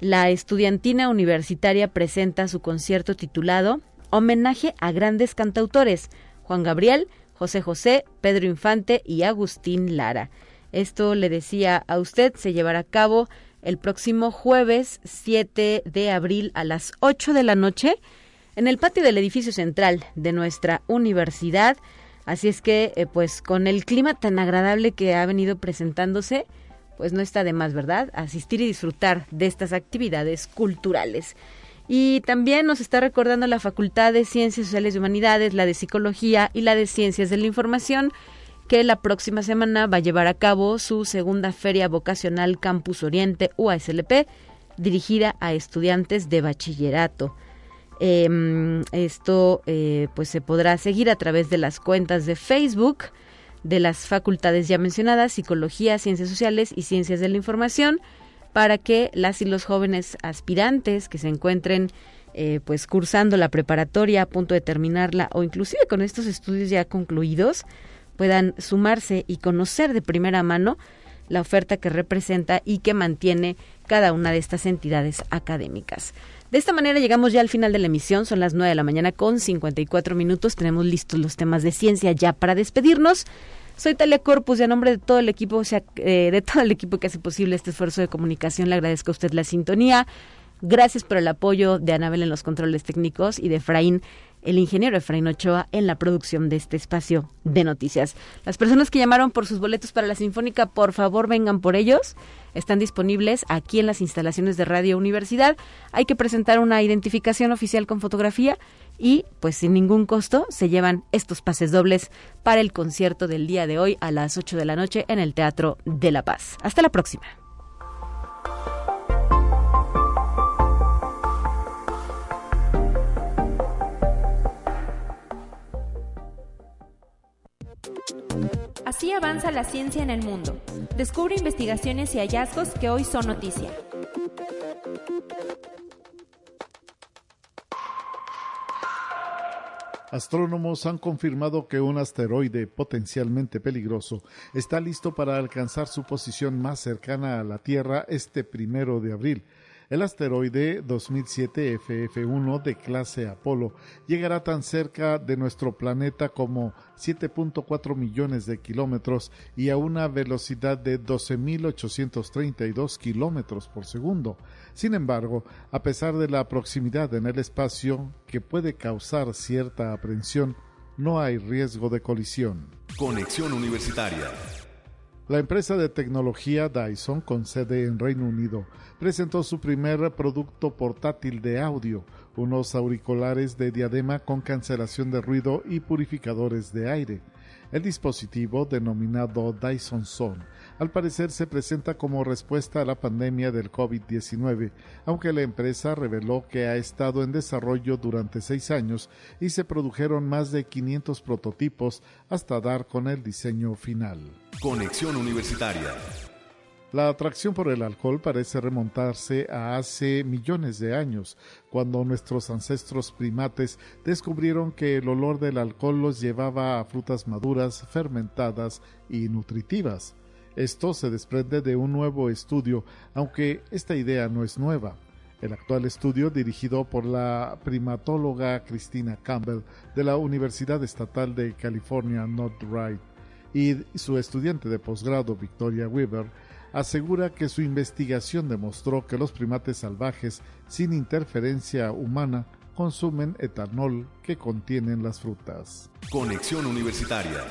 la estudiantina universitaria presenta su concierto titulado Homenaje a grandes cantautores, Juan Gabriel, José José, Pedro Infante y Agustín Lara. Esto le decía a usted, se llevará a cabo el próximo jueves 7 de abril a las 8 de la noche en el patio del edificio central de nuestra universidad. Así es que, eh, pues con el clima tan agradable que ha venido presentándose, pues no está de más, ¿verdad? Asistir y disfrutar de estas actividades culturales. Y también nos está recordando la Facultad de Ciencias Sociales y Humanidades, la de Psicología y la de Ciencias de la Información, que la próxima semana va a llevar a cabo su segunda Feria Vocacional Campus Oriente UASLP, dirigida a estudiantes de bachillerato. Em, esto eh, pues se podrá seguir a través de las cuentas de Facebook de las facultades ya mencionadas, Psicología, Ciencias Sociales y Ciencias de la Información, para que las y los jóvenes aspirantes que se encuentren eh, pues cursando la preparatoria a punto de terminarla o inclusive con estos estudios ya concluidos puedan sumarse y conocer de primera mano la oferta que representa y que mantiene cada una de estas entidades académicas. De esta manera llegamos ya al final de la emisión, son las 9 de la mañana con 54 minutos, tenemos listos los temas de ciencia ya para despedirnos. Soy Talia Corpus y a nombre de todo el equipo, o sea, eh, de todo el equipo que hace posible este esfuerzo de comunicación, le agradezco a usted la sintonía. Gracias por el apoyo de Anabel en los controles técnicos y de Efraín el ingeniero Efraín Ochoa en la producción de este espacio de noticias. Las personas que llamaron por sus boletos para la Sinfónica, por favor vengan por ellos. Están disponibles aquí en las instalaciones de Radio Universidad. Hay que presentar una identificación oficial con fotografía y pues sin ningún costo se llevan estos pases dobles para el concierto del día de hoy a las 8 de la noche en el Teatro de La Paz. Hasta la próxima. Así avanza la ciencia en el mundo. Descubre investigaciones y hallazgos que hoy son noticia. Astrónomos han confirmado que un asteroide potencialmente peligroso está listo para alcanzar su posición más cercana a la Tierra este primero de abril, el asteroide 2007 FF1 de clase Apolo llegará tan cerca de nuestro planeta como 7.4 millones de kilómetros y a una velocidad de 12.832 kilómetros por segundo. Sin embargo, a pesar de la proximidad en el espacio que puede causar cierta aprensión, no hay riesgo de colisión. Conexión Universitaria la empresa de tecnología Dyson, con sede en Reino Unido, presentó su primer producto portátil de audio, unos auriculares de diadema con cancelación de ruido y purificadores de aire. El dispositivo, denominado Dyson Zone, al parecer se presenta como respuesta a la pandemia del COVID-19, aunque la empresa reveló que ha estado en desarrollo durante seis años y se produjeron más de 500 prototipos hasta dar con el diseño final. Conexión Universitaria. La atracción por el alcohol parece remontarse a hace millones de años, cuando nuestros ancestros primates descubrieron que el olor del alcohol los llevaba a frutas maduras, fermentadas y nutritivas. Esto se desprende de un nuevo estudio, aunque esta idea no es nueva. El actual estudio, dirigido por la primatóloga Christina Campbell de la Universidad Estatal de California Northright y su estudiante de posgrado Victoria Weaver, asegura que su investigación demostró que los primates salvajes sin interferencia humana consumen etanol que contienen las frutas. Conexión Universitaria.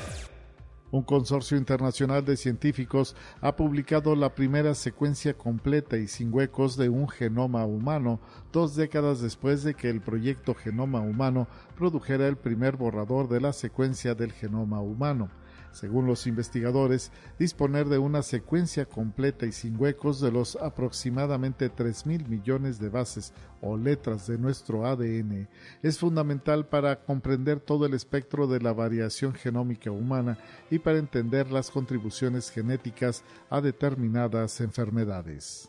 Un consorcio internacional de científicos ha publicado la primera secuencia completa y sin huecos de un genoma humano, dos décadas después de que el proyecto Genoma Humano produjera el primer borrador de la secuencia del genoma humano según los investigadores, disponer de una secuencia completa y sin huecos de los aproximadamente 3 mil millones de bases o letras de nuestro ADN es fundamental para comprender todo el espectro de la variación genómica humana y para entender las contribuciones genéticas a determinadas enfermedades.